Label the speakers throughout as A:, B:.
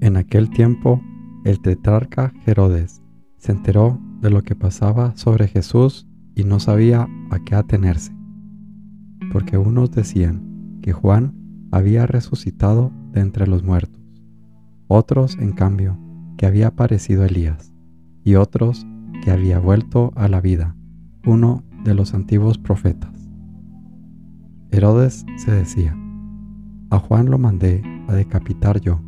A: En aquel tiempo, el tetrarca Herodes se enteró de lo que pasaba sobre Jesús y no sabía a qué atenerse, porque unos decían que Juan había resucitado de entre los muertos, otros, en cambio, que había aparecido Elías, y otros que había vuelto a la vida, uno de los antiguos profetas. Herodes se decía, a Juan lo mandé a decapitar yo.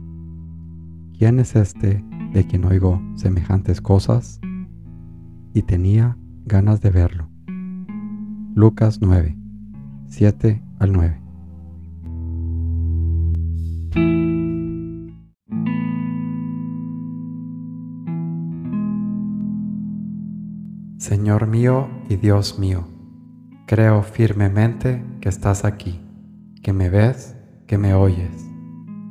A: ¿Quién es este de quien oigo semejantes cosas? Y tenía ganas de verlo. Lucas 9, 7 al 9. Señor mío y Dios mío, creo firmemente que estás aquí, que me ves, que me oyes.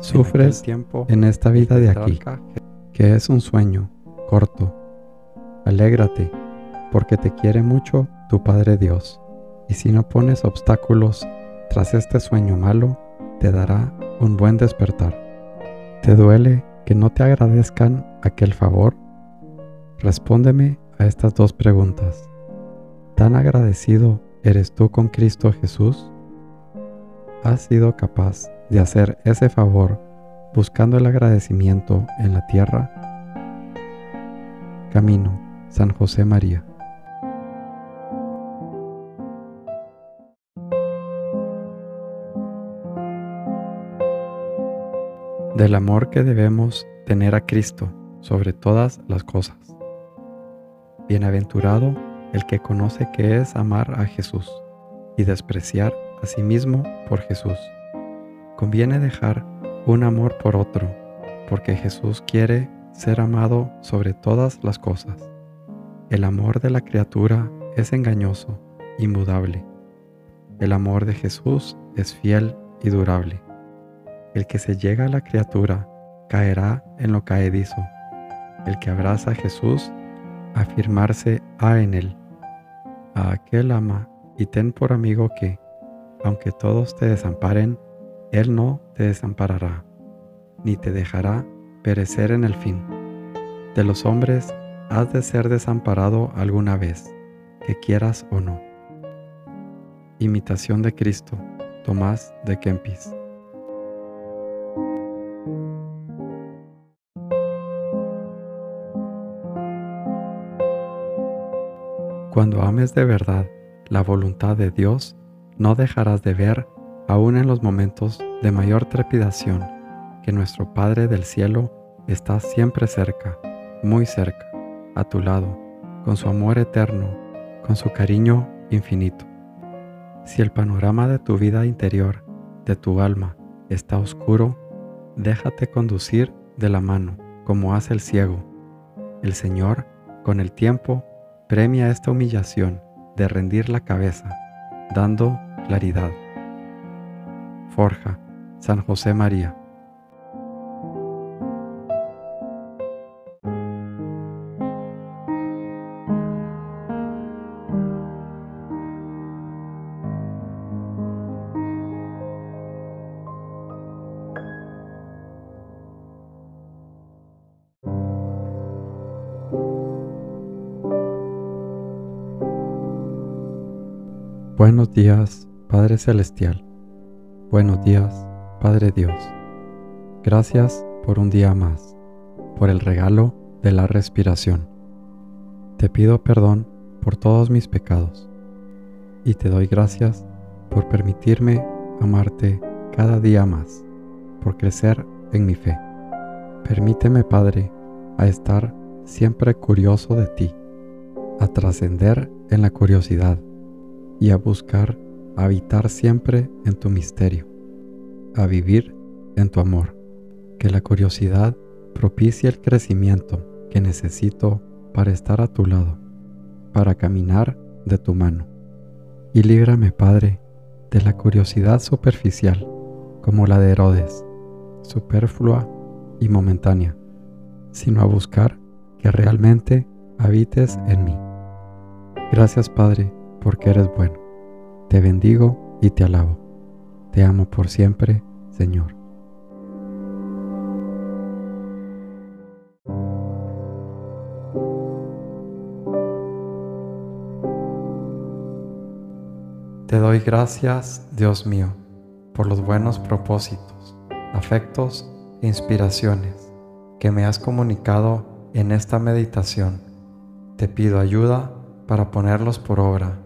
A: Sufres en esta vida de aquí, que es un sueño corto. Alégrate, porque te quiere mucho tu Padre Dios, y si no pones obstáculos tras este sueño malo, te dará un buen despertar. ¿Te duele que no te agradezcan aquel favor? Respóndeme a estas dos preguntas. ¿Tan agradecido eres tú con Cristo Jesús? ¿Has sido capaz de hacer ese favor buscando el agradecimiento en la tierra? Camino, San José María. Del amor que debemos tener a Cristo sobre todas las cosas. Bienaventurado el que conoce que es amar a Jesús y despreciar a sí mismo por Jesús conviene dejar un amor por otro, porque Jesús quiere ser amado sobre todas las cosas. El amor de la criatura es engañoso, inmudable. El amor de Jesús es fiel y durable. El que se llega a la criatura caerá en lo caedizo. El que abraza a Jesús, afirmarse ha en él. A aquel ama y ten por amigo que, aunque todos te desamparen, él no te desamparará, ni te dejará perecer en el fin. De los hombres has de ser desamparado alguna vez, que quieras o no. Imitación de Cristo, Tomás de Kempis. Cuando ames de verdad la voluntad de Dios, no dejarás de ver aún en los momentos de mayor trepidación, que nuestro Padre del cielo está siempre cerca, muy cerca, a tu lado, con su amor eterno, con su cariño infinito. Si el panorama de tu vida interior, de tu alma, está oscuro, déjate conducir de la mano, como hace el ciego. El Señor, con el tiempo, premia esta humillación de rendir la cabeza, dando claridad. Forja, San José María. Buenos días, Padre Celestial. Buenos días, Padre Dios. Gracias por un día más, por el regalo de la respiración. Te pido perdón por todos mis pecados y te doy gracias por permitirme amarte cada día más, por crecer en mi fe. Permíteme, Padre, a estar siempre curioso de ti, a trascender en la curiosidad y a buscar habitar siempre en tu misterio, a vivir en tu amor. Que la curiosidad propicie el crecimiento que necesito para estar a tu lado, para caminar de tu mano. Y líbrame, Padre, de la curiosidad superficial, como la de Herodes, superflua y momentánea, sino a buscar que realmente habites en mí. Gracias, Padre, porque eres bueno. Te bendigo y te alabo. Te amo por siempre, Señor. Te doy gracias, Dios mío, por los buenos propósitos, afectos e inspiraciones que me has comunicado en esta meditación. Te pido ayuda para ponerlos por obra.